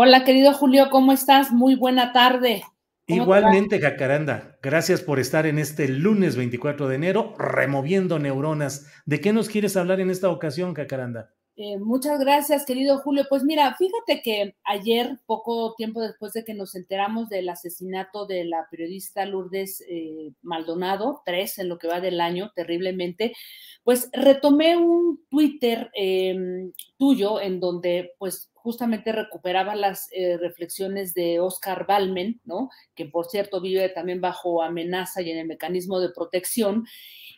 Hola, querido Julio, ¿cómo estás? Muy buena tarde. Igualmente, Jacaranda, gracias por estar en este lunes 24 de enero removiendo neuronas. ¿De qué nos quieres hablar en esta ocasión, Jacaranda? Eh, muchas gracias, querido Julio. Pues mira, fíjate que ayer, poco tiempo después de que nos enteramos del asesinato de la periodista Lourdes eh, Maldonado, tres en lo que va del año, terriblemente, pues retomé un Twitter em, tuyo en donde pues justamente recuperaba las eh, reflexiones de Oscar Balmen, ¿no? Que por cierto vive también bajo amenaza y en el mecanismo de protección,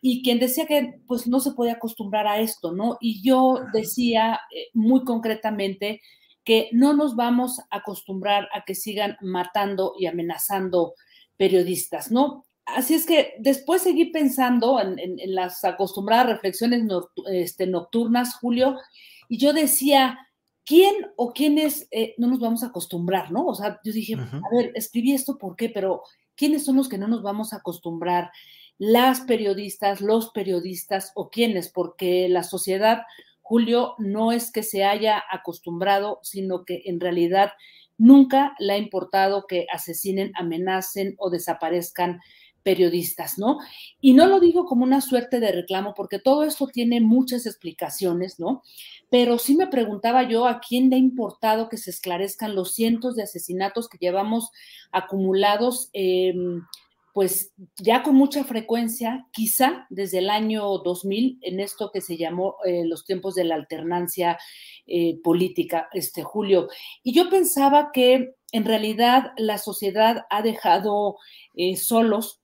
y quien decía que pues no se puede acostumbrar a esto, ¿no? Y yo decía eh, muy concretamente que no nos vamos a acostumbrar a que sigan matando y amenazando periodistas, ¿no? Así es que después seguí pensando en, las acostumbradas reflexiones este, nocturnas, Julio, y yo decía, ¿quién o quiénes eh, no nos vamos a acostumbrar, no? O sea, yo dije, a ver, escribí esto, ¿por qué? Pero ¿quiénes son los que no nos vamos a acostumbrar? Las periodistas, los periodistas o quiénes, porque la sociedad, Julio, no es que se haya acostumbrado, sino que en realidad nunca le ha importado que asesinen, amenacen o desaparezcan periodistas, ¿no? Y no lo digo como una suerte de reclamo, porque todo esto tiene muchas explicaciones, ¿no? Pero sí me preguntaba yo a quién le ha importado que se esclarezcan los cientos de asesinatos que llevamos acumulados, em, pues ya con mucha frecuencia, quizá desde el año 2000, en esto que se llamó eh, los tiempos de la alternancia eh, política, este Julio. Y yo pensaba que en realidad la sociedad ha dejado eh, solos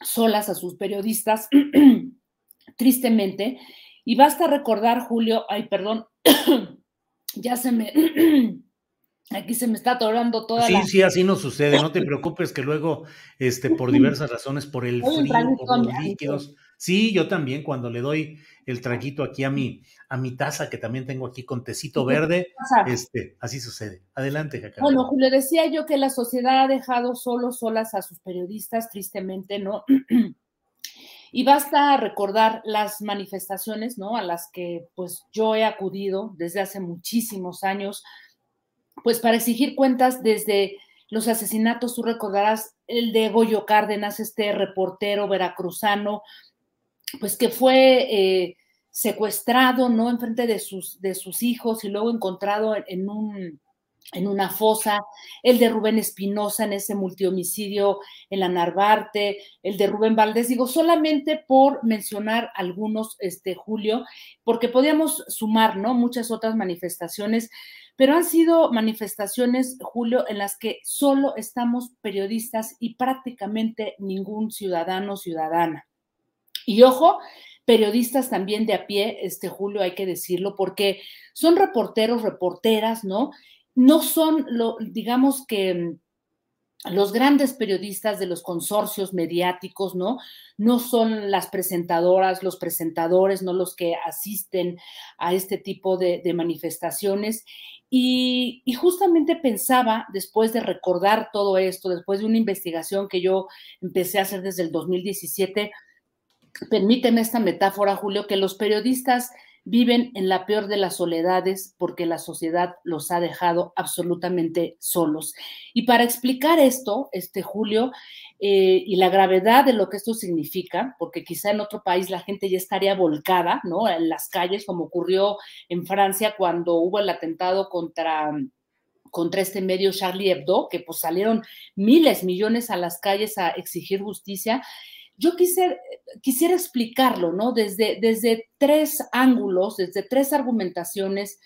solas a sus periodistas, tristemente. Y basta recordar, Julio, ay, perdón, ya se me, aquí se me está atorando toda sí, la... Sí, así no sucede, no te preocupes que luego, este, por diversas razones, por el frío, por los líquidos, sí, yo también cuando le doy el traguito aquí a mi, a mi taza, que también tengo aquí con tecito verde, este, así sucede. Adelante, Jacaranda. Bueno, Julio, decía yo que la sociedad ha dejado solos, solas a sus periodistas, tristemente, ¿no? y basta recordar las manifestaciones, ¿no? A las que, pues, yo he acudido desde hace muchísimos años, pues, para exigir cuentas desde los asesinatos, tú recordarás el de Goyo Cárdenas, este reportero veracruzano, pues que fue eh, secuestrado, ¿no? Enfrente de sus, de sus hijos y luego encontrado en, un, en una fosa, el de Rubén Espinosa en ese multihomicidio en la Narvarte, el de Rubén Valdés, digo, solamente por mencionar algunos, este, Julio, porque podíamos sumar, ¿no? Muchas otras manifestaciones, pero han sido manifestaciones, Julio, en las que solo estamos periodistas y prácticamente ningún ciudadano, ciudadana. Y ojo, periodistas también de a pie, este Julio, hay que decirlo, porque son reporteros, reporteras, ¿no? No son, lo, digamos que mm, los grandes periodistas de los consorcios mediáticos, ¿no? No son las presentadoras, los presentadores, no los que asisten a este tipo de, manifestaciones. Y, y, justamente pensaba, después de recordar todo esto, después de una investigación que yo empecé a hacer desde el 2017, permíteme esta metáfora, Julio, que los periodistas viven en la peor de las soledades porque la sociedad los ha dejado absolutamente solos. Y para explicar esto, este Julio, eh, y la gravedad de lo que esto significa, porque quizá en otro país la gente ya estaría volcada, ¿no? En las calles, como ocurrió en Francia cuando hubo el atentado contra contra este medio Charlie Hebdo, que pues salieron miles, millones a las calles a exigir justicia. Yo quisiera, explicarlo, ¿no? Desde, desde tres ángulos, desde tres argumentaciones,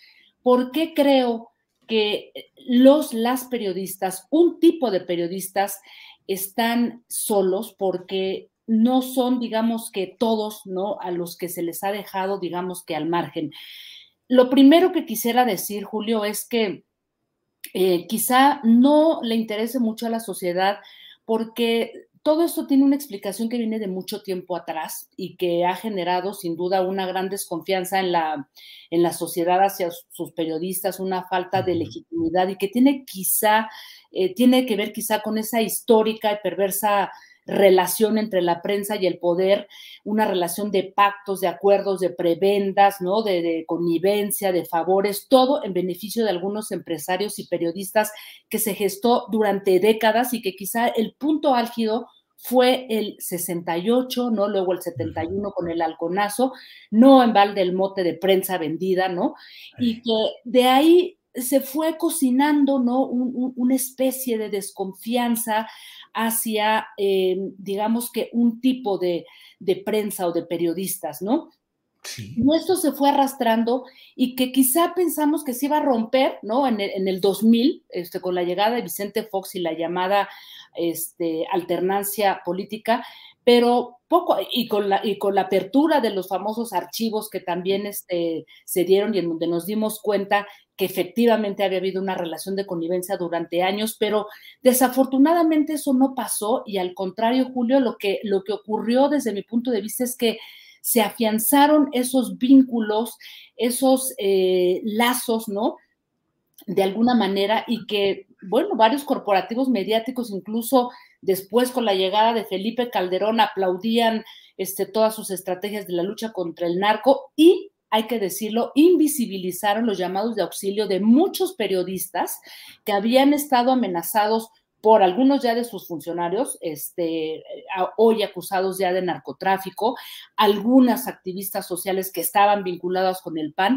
por qué creo que los, las periodistas, un tipo de periodistas, están solos porque no son, digamos que todos, ¿no? A los que se les ha dejado, digamos que al margen. Lo primero que quisiera decir, Julio, es que eh, quizá no le interese mucho a la sociedad porque todo esto tiene una explicación que viene de mucho tiempo atrás y que ha generado sin duda una gran desconfianza en la, en la sociedad hacia sus periodistas, una falta de legitimidad y que tiene quizá eh, tiene que ver quizá con esa histórica y perversa relación entre la prensa y el poder, una relación de pactos, de acuerdos, de prebendas, ¿no? De, de, connivencia, de favores, todo en beneficio de algunos empresarios y periodistas que se gestó durante décadas y que quizá el punto álgido fue el 68, ¿no? Luego el 71 con el halconazo, no en balde el mote de prensa vendida, ¿no? Y que de ahí se fue cocinando, ¿no? una especie de desconfianza hacia, eh, digamos que un tipo de, prensa o de periodistas, ¿no? Sí. Esto se fue arrastrando y que quizá pensamos que se iba a romper, ¿no? En el, en el 2000, este, con la llegada de Vicente Fox y la llamada este, alternancia política, pero poco, y con la, y con la apertura de los famosos archivos que también este, se dieron y en donde nos dimos cuenta que efectivamente había habido una relación de connivencia durante años, pero desafortunadamente eso no pasó y al contrario, Julio, lo que, lo que ocurrió desde mi punto de vista es que se afianzaron esos vínculos, esos eh, lazos, ¿no? De alguna manera y que, bueno, varios corporativos mediáticos, incluso después con la llegada de Felipe Calderón, aplaudían este, todas sus estrategias de la lucha contra el narco y hay que decirlo, invisibilizaron los llamados de auxilio de muchos periodistas que habían estado amenazados por algunos ya de sus funcionarios, este, hoy acusados ya de narcotráfico, algunas activistas sociales que estaban vinculadas con el PAN.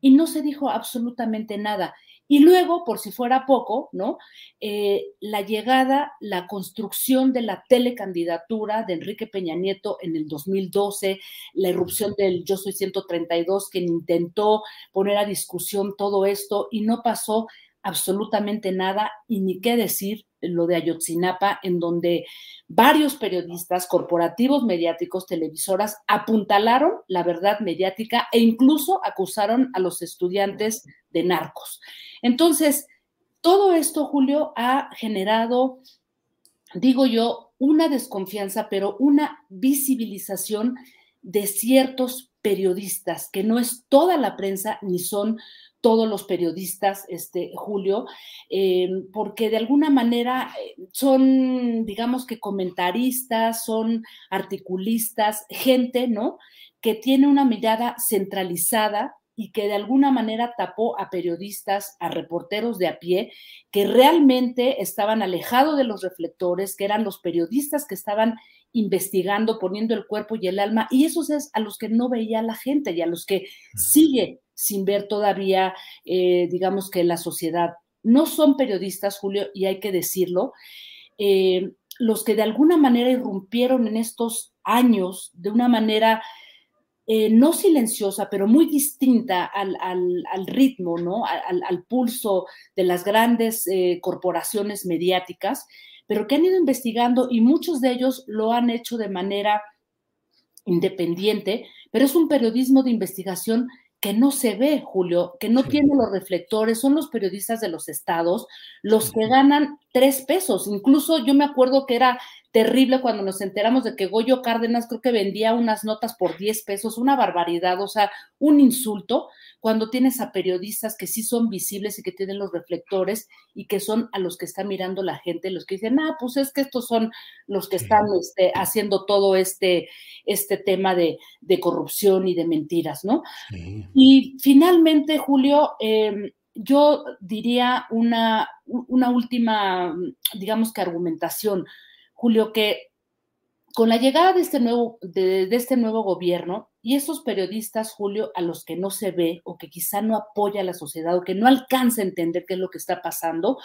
Y no se dijo absolutamente nada. Y luego, por si fuera poco, ¿no? Eh, la llegada, la construcción de la telecandidatura de Enrique Peña Nieto en el 2012, la irrupción del Yo Soy 132, que intentó poner a discusión todo esto y no pasó absolutamente nada y ni qué decir lo de Ayotzinapa, en donde varios periodistas, corporativos mediáticos, televisoras, apuntalaron la verdad mediática e incluso acusaron a los estudiantes de narcos. Entonces, todo esto, Julio, ha generado, digo yo, una desconfianza, pero una visibilización de ciertos periodistas, que no es toda la prensa ni son todos los periodistas, este, Julio, eh, porque de alguna manera eh, son, digamos que comentaristas, son articulistas, gente, ¿no? Que tiene una mirada centralizada y que de alguna manera tapó a periodistas, a reporteros de a pie, que realmente estaban alejados de los reflectores, que eran los periodistas que estaban investigando, poniendo el cuerpo y el alma, y esos es a los que no veía la gente y a los que sigue sin ver todavía, eh, digamos que la sociedad. No son periodistas, Julio, y hay que decirlo, eh, los que de alguna manera irrumpieron en estos años de una manera eh, no silenciosa, pero muy distinta al, ritmo, ¿no? Al, pulso de las grandes corporaciones mediáticas, pero que han ido investigando y muchos de ellos lo han hecho de manera independiente, pero es un periodismo de investigación que no se ve, Julio, que no tiene los reflectores, son los periodistas de los estados los que ganan tres pesos. Incluso yo me acuerdo que era terrible cuando nos enteramos de que Goyo Cárdenas creo que vendía unas notas por 10 pesos, una barbaridad, o sea, un insulto, cuando tienes a periodistas que sí son visibles y que tienen los reflectores y que son a los que está mirando la gente, los que dicen, ah, pues es que estos son los que están este, haciendo todo este, este tema de, corrupción y de mentiras, ¿no? Y finalmente, Julio, em, yo diría una, una última, digamos que argumentación, Julio, que con la llegada de este nuevo, de, este nuevo gobierno y esos periodistas, Julio, a los que no se ve o que quizá no apoya a la sociedad o que no alcanza a entender qué es lo que está pasando,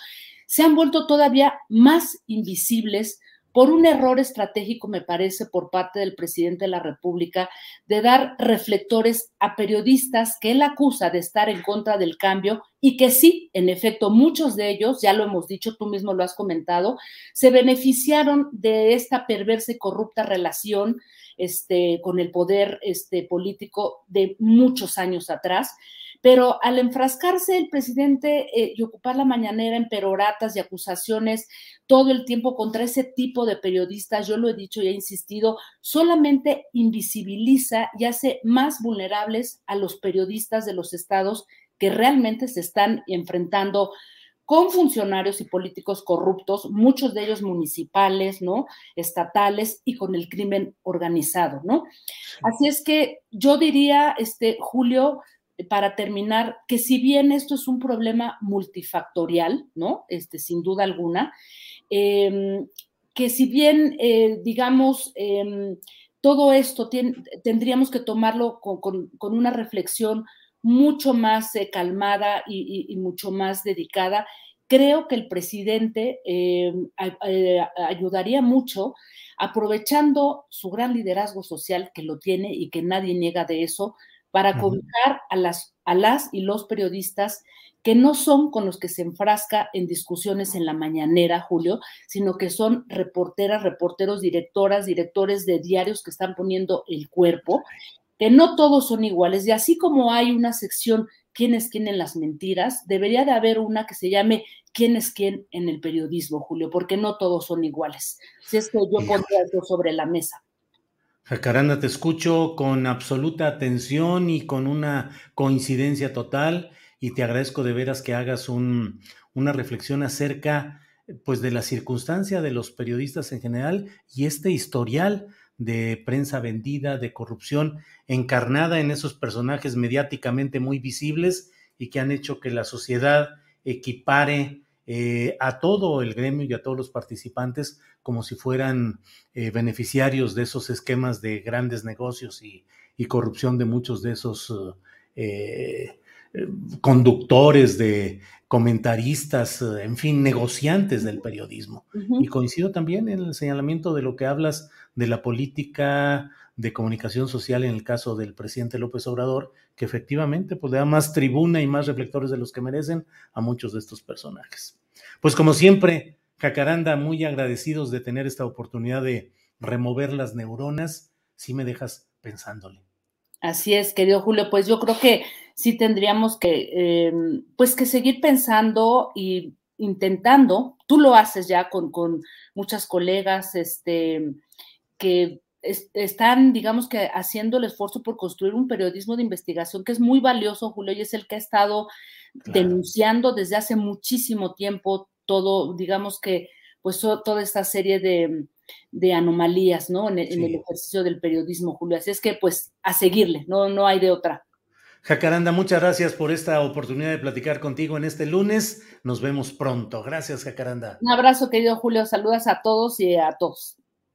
se han vuelto todavía más invisibles por un error estratégico, me parece, por parte del presidente de la República, de dar reflectores a periodistas que él acusa de estar en contra del cambio y que sí, en efecto, muchos de ellos, ya lo hemos dicho, tú mismo lo has comentado, se beneficiaron de esta perversa y corrupta relación este, con el poder este, político de muchos años atrás pero al enfrascarse el presidente eh, y ocupar la mañanera en peroratas y acusaciones todo el tiempo contra ese tipo de periodistas, yo lo he dicho y he insistido, solamente invisibiliza y hace más vulnerables a los periodistas de los estados que realmente se están enfrentando con funcionarios y políticos corruptos, muchos de ellos municipales, ¿no? Estatales y con el crimen organizado, ¿no? Así es que yo diría, este, Julio, para terminar, que si bien esto es un problema multifactorial, ¿no? Este, sin duda alguna, em, que si bien, eh, digamos, em, todo esto tendríamos que tomarlo con, una reflexión mucho más eh, calmada y, mucho más dedicada, creo que el presidente em, eh, ayudaría mucho aprovechando su gran liderazgo social que lo tiene y que nadie niega de eso, para cobijar a las, a las y los periodistas que no son con los que se enfrasca en discusiones en la mañanera, Julio, sino que son reporteras, reporteros, directoras, directores de diarios que están poniendo el cuerpo, que no todos son iguales. Y así como hay una sección quién es quién en las mentiras, debería de haber una que se llame quién es quién en el periodismo, Julio, porque no todos son iguales. Si es que yo pondría eso sobre la mesa. Jacaranda, te escucho con absoluta atención y con una coincidencia total y te agradezco de veras que hagas un, una reflexión acerca pues de la circunstancia de los periodistas en general y este historial de prensa vendida, de corrupción encarnada en esos personajes mediáticamente muy visibles y que han hecho que la sociedad equipare eh, a todo el gremio y a todos los participantes como si fueran eh, beneficiarios de esos esquemas de grandes negocios y, corrupción de muchos de esos eh, conductores, de comentaristas, en fin, negociantes del periodismo. Y coincido también en el señalamiento de lo que hablas de la política de comunicación social en el caso del presidente López Obrador, que efectivamente pues, le da más tribuna y más reflectores de los que merecen a muchos de estos personajes. Pues como siempre, Jacaranda, muy agradecidos de tener esta oportunidad de remover las neuronas, si me dejas pensándole. Así es, querido Julio, pues yo creo que sí tendríamos que, em, pues que seguir pensando y intentando, tú lo haces ya con, con muchas colegas, este, que están, digamos que, haciendo el esfuerzo por construir un periodismo de investigación que es muy valioso, Julio, y es el que ha estado denunciando desde hace muchísimo tiempo todo, digamos que, pues toda esta serie de, anomalías, ¿no? En, el ejercicio del periodismo, Julio. Así es que, pues, a seguirle, no, no hay de otra. Jacaranda, muchas gracias por esta oportunidad de platicar contigo en este lunes. Nos vemos pronto. Gracias, Jacaranda. Un abrazo, querido Julio. Saludas a todos y a todos.